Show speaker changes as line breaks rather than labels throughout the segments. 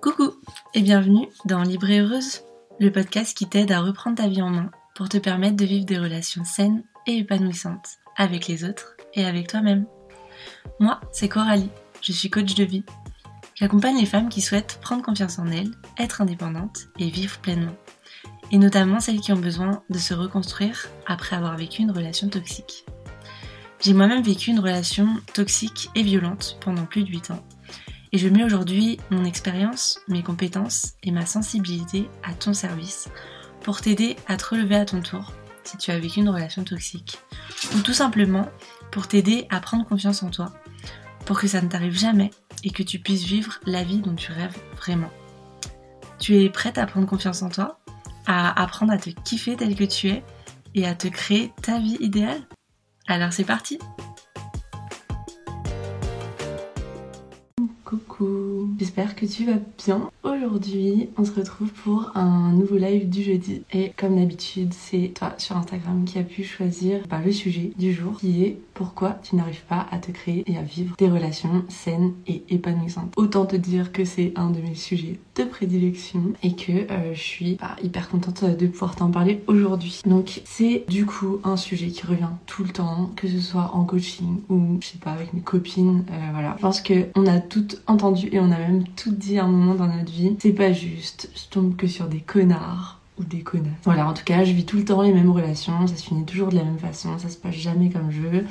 Coucou et bienvenue dans Libre Heureuse, le podcast qui t'aide à reprendre ta vie en main pour te permettre de vivre des relations saines et épanouissantes avec les autres et avec toi-même. Moi, c'est Coralie, je suis coach de vie. J'accompagne les femmes qui souhaitent prendre confiance en elles, être indépendantes et vivre pleinement. Et notamment celles qui ont besoin de se reconstruire après avoir vécu une relation toxique. J'ai moi-même vécu une relation toxique et violente pendant plus de 8 ans et je mets aujourd'hui mon expérience, mes compétences et ma sensibilité à ton service pour t'aider à te relever à ton tour si tu as vécu une relation toxique. Ou tout simplement pour t'aider à prendre confiance en toi, pour que ça ne t'arrive jamais et que tu puisses vivre la vie dont tu rêves vraiment. Tu es prête à prendre confiance en toi, à apprendre à te kiffer tel que tu es et à te créer ta vie idéale? Alors c'est parti j'espère que tu vas bien. Aujourd'hui, on se retrouve pour un nouveau live du jeudi. Et comme d'habitude, c'est toi sur Instagram qui a pu choisir bah, le sujet du jour qui est pourquoi tu n'arrives pas à te créer et à vivre des relations saines et épanouissantes. Autant te dire que c'est un de mes sujets de prédilection et que euh, je suis bah, hyper contente de pouvoir t'en parler aujourd'hui. Donc c'est du coup un sujet qui revient tout le temps, que ce soit en coaching ou je sais pas avec mes copines. Euh, voilà, je pense que on a toutes entendu et on a même tout dit à un moment dans notre vie. C'est pas juste, je tombe que sur des connards ou des connasses. Voilà, en tout cas, je vis tout le temps les mêmes relations, ça se finit toujours de la même façon, ça se passe jamais comme je veux.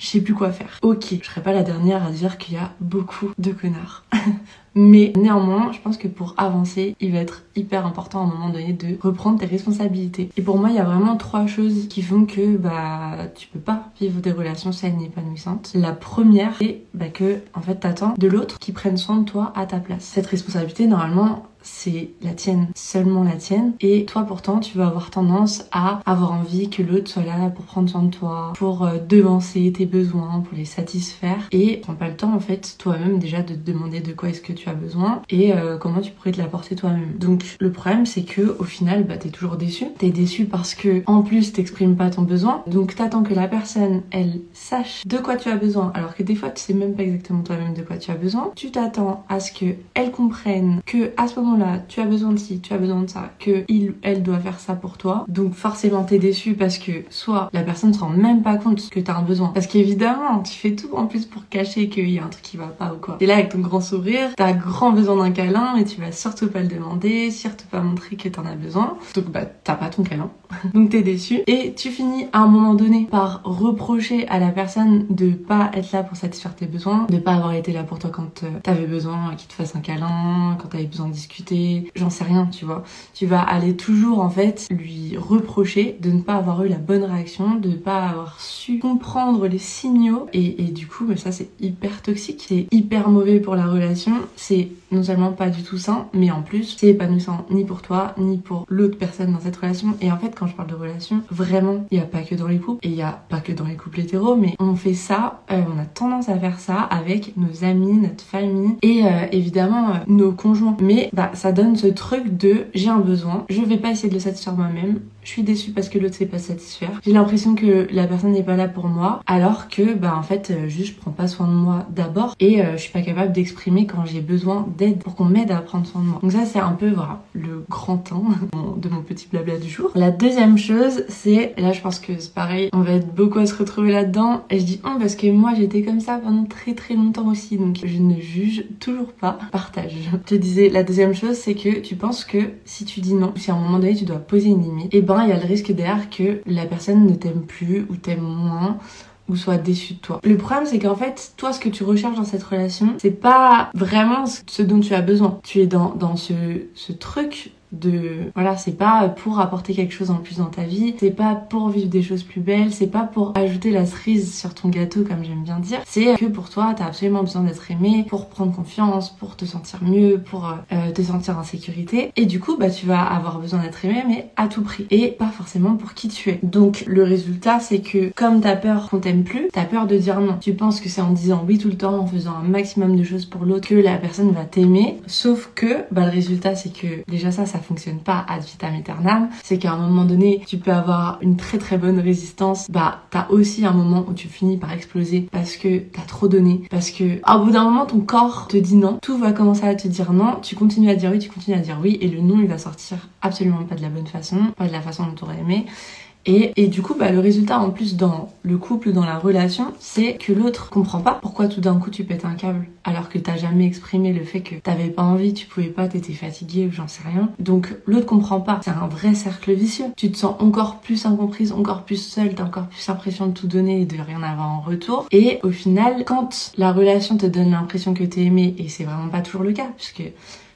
Je sais plus quoi faire. Ok, je serai pas la dernière à dire qu'il y a beaucoup de connards. Mais néanmoins, je pense que pour avancer, il va être hyper important à un moment donné de reprendre tes responsabilités. Et pour moi, il y a vraiment trois choses qui font que bah tu peux pas vivre des relations saines et épanouissantes. La première, c'est bah, que en fait t'attends de l'autre qui prenne soin de toi à ta place. Cette responsabilité, normalement, c'est la tienne, seulement la tienne. Et toi pourtant, tu vas avoir tendance à avoir envie que l'autre soit là pour prendre soin de toi, pour euh, devancer tes besoins, pour les satisfaire. Et prends pas le temps en fait toi-même déjà de te demander de quoi est-ce que tu as besoin et euh, comment tu pourrais te l'apporter toi-même. Donc le problème c'est que au final, bah t'es toujours déçu. T'es déçu parce que en plus t'exprimes pas ton besoin. Donc t'attends que la personne elle sache de quoi tu as besoin, alors que des fois tu sais même pas exactement toi-même de quoi tu as besoin. Tu t'attends à ce que elle comprenne que à ce moment là, tu as besoin de ci, tu as besoin de ça, que il, elle doit faire ça pour toi. Donc forcément t'es déçu parce que soit la personne ne se rend même pas compte que t'as un besoin. Parce qu'évidemment, tu fais tout en plus pour cacher qu'il y a un truc qui va pas ou quoi. T'es là avec ton grand sourire, t'as grand besoin d'un câlin, mais tu vas surtout pas le demander, surtout pas montrer que t'en as besoin. Donc bah t'as pas ton câlin. Donc t'es déçu. Et tu finis à un moment donné par reprocher à la personne de pas être là pour satisfaire tes besoins, de pas avoir été là pour toi quand euh, t'avais besoin qu'il te fasse un câlin, quand t'avais besoin de discuter, j'en sais rien, tu vois. Tu vas aller toujours en fait lui reprocher de ne pas avoir eu la bonne réaction, de ne pas avoir su comprendre les signaux et, du coup, mais ça c'est hyper toxique, c'est hyper mauvais pour la relation, c'est non seulement pas du tout sain, mais en plus c'est épanouissant ni pour toi ni pour l'autre personne dans cette relation. Et en fait, quand je parle de relation, vraiment, il n'y a pas que dans les couples, et il n'y a pas que dans les couples hétéros, mais on fait ça, euh, on a tendance à faire ça avec nos amis, notre famille et euh, évidemment euh, nos conjoints. Mais bah ça donne ce truc de j'ai un besoin, je vais pas essayer de le satisfaire moi-même, je suis déçue parce que l'autre sait pas satisfaire. J'ai l'impression que la personne n'est pas là pour moi, alors que bah en fait juste je prends pas soin de moi d'abord et je suis pas capable d'exprimer quand j'ai besoin d'aide pour qu'on m'aide à prendre soin de moi. Donc ça c'est un peu voilà le grand temps de mon petit blabla du jour. La deuxième chose c'est là je pense que c'est pareil, on va être beaucoup à se retrouver là-dedans et je dis oh parce que moi j'étais comme ça pendant très très longtemps aussi donc je ne juge toujours pas. Partage. Je te disais la deuxième chose c'est que tu penses que si tu dis non, si à un moment donné tu dois poser une limite, et eh ben il y a le risque derrière que la personne ne t'aime plus ou t'aime moins ou soit déçu de toi. Le problème c'est qu'en fait, toi ce que tu recherches dans cette relation, c'est pas vraiment ce dont tu as besoin. Tu es dans, ce truc de voilà c'est pas pour apporter quelque chose en plus dans ta vie c'est pas pour vivre des choses plus belles c'est pas pour ajouter la cerise sur ton gâteau comme j'aime bien dire. C'est que pour toi t'as absolument besoin d'être aimé pour prendre confiance pour te sentir mieux pour euh, te sentir en sécurité. Et du coup bah tu vas avoir besoin d'être aimé mais à tout prix. Et pas forcément pour qui tu es. Donc le résultat c'est que comme t'as peur qu'on t'aime plus t'as peur de dire non. Tu penses que c'est en disant oui tout le temps en faisant un maximum de choses pour l'autre que la personne va t'aimer. Sauf que bah le résultat c'est que déjà ça ça fonctionne pas ad vitam aeternam. C'est qu'à un moment donné, tu peux avoir une très très bonne résistance. Bah, t'as aussi un moment où tu finis par exploser parce que t'as trop donné, parce que au bout d'un moment, ton corps te dit non. Tout va commencer à te dire non. Tu continues à dire oui, tu continues à dire oui, et le non, il va sortir absolument pas de la bonne façon, pas de la façon dont tu aurais aimé. Et, et, du coup, bah, le résultat en plus dans le couple, dans la relation, c'est que l'autre comprend pas pourquoi tout d'un coup tu pètes un câble alors que t'as jamais exprimé le fait que t'avais pas envie, tu pouvais pas, t'étais fatigué ou j'en sais rien. Donc l'autre comprend pas. C'est un vrai cercle vicieux. Tu te sens encore plus incomprise, encore plus seule, t'as encore plus l'impression de tout donner et de rien avoir en retour. Et au final, quand la relation te donne l'impression que t'es aimé, et c'est vraiment pas toujours le cas, puisque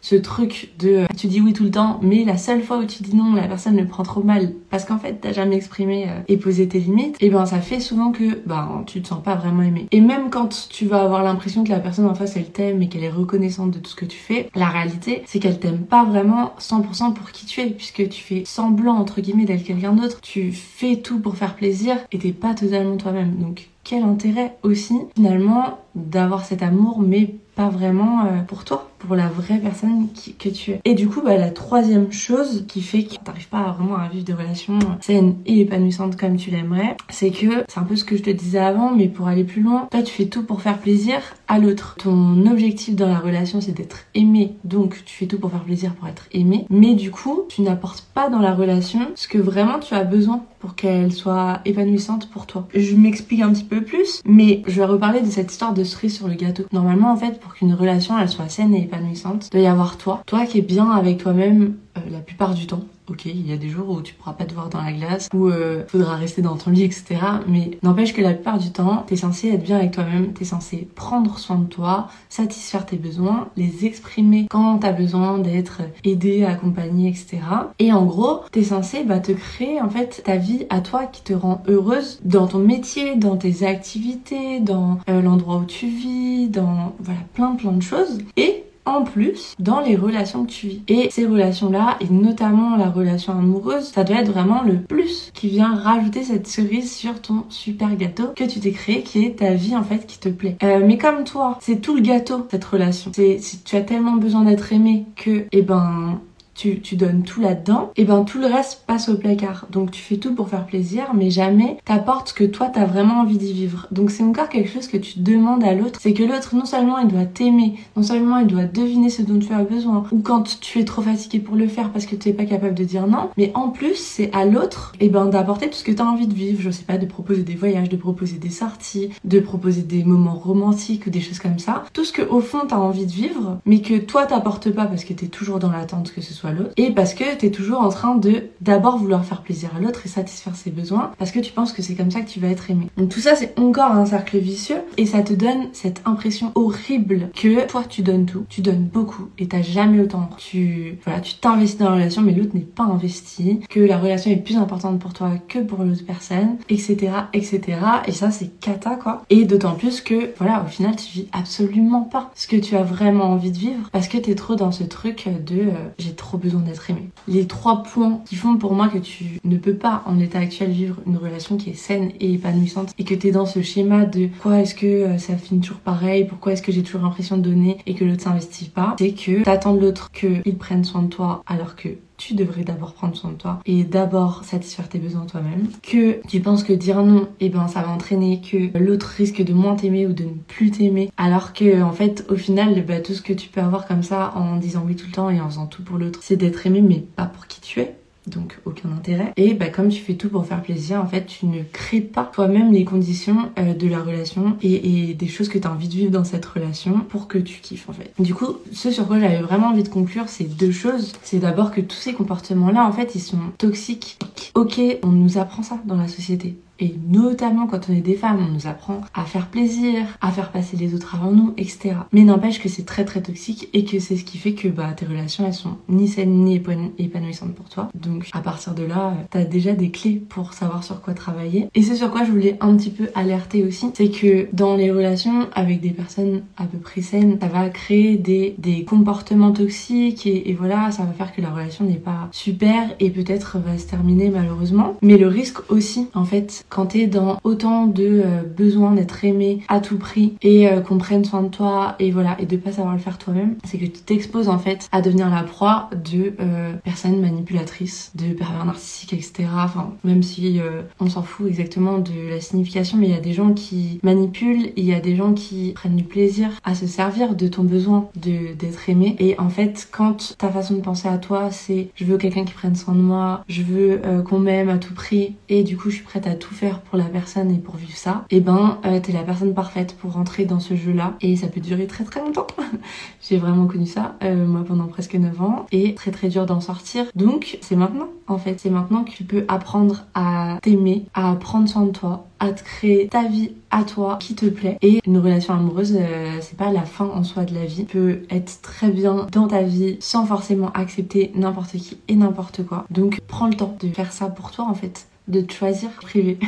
ce truc de euh, tu dis oui tout le temps, mais la seule fois où tu dis non, la personne le prend trop mal parce qu'en fait t'as jamais exprimé euh, et posé tes limites, et ben ça fait souvent que ben tu te sens pas vraiment aimé. Et même quand tu vas avoir l'impression que la personne en face elle t'aime et qu'elle est reconnaissante de tout ce que tu fais, la réalité c'est qu'elle t'aime pas vraiment 100% pour qui tu es, puisque tu fais semblant entre guillemets d'être quelqu'un d'autre, tu fais tout pour faire plaisir et t'es pas totalement toi-même. Donc quel intérêt aussi finalement d'avoir cet amour mais pas vraiment euh, pour toi, pour la vraie personne que tu es. Et du coup, bah, la troisième chose qui fait que t'arrives pas vraiment à vivre des relations saines et épanouissantes comme tu l'aimerais, c'est que c'est un peu ce que je te disais avant, mais pour aller plus loin, toi tu fais tout pour faire plaisir à l'autre. Ton objectif dans la relation c'est d'être aimé, donc tu fais tout pour faire plaisir pour être aimé, mais du coup tu n'apportes pas dans la relation ce que vraiment tu as besoin pour qu'elle soit épanouissante pour toi. Je m'explique un petit peu plus, mais je vais reparler de cette histoire de cerise sur le gâteau. Normalement en fait pour qu'une relation elle soit saine et épanouissante, il doit y avoir toi, toi qui es bien avec toi-même euh, la plupart du temps. Ok, il y a des jours où tu pourras pas te voir dans la glace, où euh, faudra rester dans ton lit, etc. Mais n'empêche que la plupart du temps, t'es censé être bien avec toi-même, t'es censé prendre soin de toi, satisfaire tes besoins, les exprimer quand t'as besoin d'être aidé, accompagné, etc. Et en gros, t'es censé bah, te créer en fait ta vie à toi qui te rend heureuse dans ton métier, dans tes activités, dans euh, l'endroit où tu vis, dans voilà plein plein de choses. Et en plus dans les relations que tu vis. Et ces relations-là, et notamment la relation amoureuse, ça doit être vraiment le plus qui vient rajouter cette cerise sur ton super gâteau que tu t'es créé, qui est ta vie en fait qui te plaît. Euh, mais comme toi, c'est tout le gâteau cette relation. C'est si tu as tellement besoin d'être aimé que, eh ben, tu, tu donnes tout là-dedans, et ben tout le reste passe au placard. Donc tu fais tout pour faire plaisir, mais jamais t'apportes ce que toi t'as vraiment envie d'y vivre. Donc c'est encore quelque chose que tu demandes à l'autre, c'est que l'autre non seulement il doit t'aimer, non seulement il doit deviner ce dont tu as besoin, ou quand tu es trop fatigué pour le faire parce que tu es pas capable de dire non, mais en plus c'est à l'autre, et ben d'apporter tout ce que t'as envie de vivre. Je sais pas, de proposer des voyages, de proposer des sorties, de proposer des moments romantiques ou des choses comme ça. Tout ce que au fond t'as envie de vivre, mais que toi t'apportes pas parce que t'es toujours dans l'attente que ce soit l'autre. Et parce que t'es toujours en train de d'abord vouloir faire plaisir à l'autre et satisfaire ses besoins parce que tu penses que c'est comme ça que tu vas être aimé. Donc tout ça c'est encore un cercle vicieux et ça te donne cette impression horrible que toi tu donnes tout, tu donnes beaucoup et t'as jamais autant. Tu voilà, tu t'investis dans la relation mais l'autre n'est pas investi, que la relation est plus importante pour toi que pour l'autre personne, etc., etc. Et ça c'est cata quoi. Et d'autant plus que voilà, au final tu vis absolument pas ce que tu as vraiment envie de vivre parce que t'es trop dans ce truc de euh, j'ai trop besoin d'être aimé. Les trois points qui font pour moi que tu ne peux pas en état actuel vivre une relation qui est saine et épanouissante et que tu es dans ce schéma de pourquoi est-ce que euh, ça finit toujours pareil, pourquoi est-ce que j'ai toujours l'impression de donner et que l'autre s'investit pas, c'est que t'attends de l'autre qu'il prenne soin de toi alors que tu devrais d'abord prendre soin de toi et d'abord satisfaire tes besoins toi-même. Que tu penses que dire non, eh ben ça va entraîner que l'autre risque de moins t'aimer ou de ne plus t'aimer, alors que en fait au final bah, tout ce que tu peux avoir comme ça en disant oui tout le temps et en faisant tout pour l'autre, c'est d'être aimé mais pas pour qui tu es donc aucun intérêt. Et bah, comme tu fais tout pour faire plaisir, en fait, tu ne crées pas toi-même les conditions euh, de la relation et, et, des choses que tu as envie de vivre dans cette relation pour que tu kiffes en fait. Du coup, ce sur quoi j'avais vraiment envie de conclure, c'est deux choses. C'est d'abord que tous ces comportements-là, en fait, ils sont toxiques. Ok, on nous apprend ça dans la société. Et notamment quand on est des femmes, on nous apprend à faire plaisir, à faire passer les autres avant nous, etc. Mais n'empêche que c'est très très toxique et que c'est ce qui fait que bah, tes relations elles sont ni saines ni épanouissantes pour toi. Donc à partir de là, t'as déjà des clés pour savoir sur quoi travailler. Et c'est sur quoi je voulais un petit peu alerter aussi, c'est que dans les relations avec des personnes à peu près saines, ça va créer des, des comportements toxiques et, et voilà, ça va faire que la relation n'est pas super et peut-être va se terminer malheureusement. Mais le risque aussi, en fait, quand t'es dans autant de euh, besoin d'être aimé à tout prix et euh, qu'on prenne soin de toi et voilà et de pas savoir le faire toi-même, c'est que tu t'exposes en fait à devenir la proie de euh, personnes manipulatrices, de pervers narcissiques, etc. Enfin, même si on s'en fout exactement de la signification, mais il y a des gens qui manipulent, il y a des gens qui prennent du plaisir à se servir de ton besoin d'être aimé. Et en fait, quand ta façon de penser à toi, c'est je veux quelqu'un qui prenne soin de moi, je veux qu'on m'aime à tout prix, et du coup je suis prête à tout faire pour la personne et pour vivre ça, et eh ben euh, t'es la personne parfaite pour rentrer dans ce jeu-là. Et ça peut durer très très longtemps. J'ai vraiment connu ça, euh, moi pendant presque 9 ans, et très très dur d'en sortir. Donc c'est maintenant en fait, c'est maintenant que tu peux apprendre à t'aimer, à prendre soin de toi, à te créer ta vie à toi qui te plaît. Et une relation amoureuse, euh, c'est pas la fin en soi de la vie. Tu peux être très bien dans ta vie sans forcément accepter n'importe qui et n'importe quoi. Donc prends le temps de faire ça pour toi en fait de choisir privé.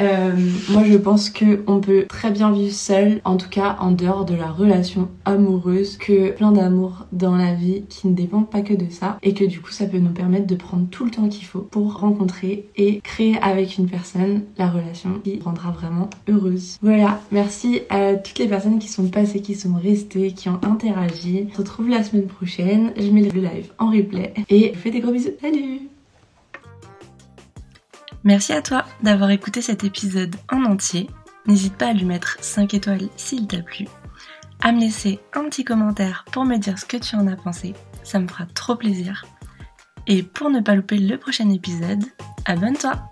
Euh, moi je pense que on peut très bien vivre seul, en tout cas en dehors de la relation amoureuse, que plein d'amour dans la vie qui ne dépend pas que de ça et que du coup ça peut nous permettre de prendre tout le temps qu'il faut pour rencontrer et créer avec une personne la relation qui rendra vraiment heureuse. Voilà, merci à toutes les personnes qui sont passées, qui sont restées, qui ont interagi. On se retrouve la semaine prochaine, je mets le live en replay et je vous fais des gros bisous. Salut Merci à toi d'avoir écouté cet épisode en entier. N'hésite pas à lui mettre 5 étoiles s'il t'a plu, à me laisser un petit commentaire pour me dire ce que tu en as pensé, ça me fera trop plaisir. Et pour ne pas louper le prochain épisode, abonne-toi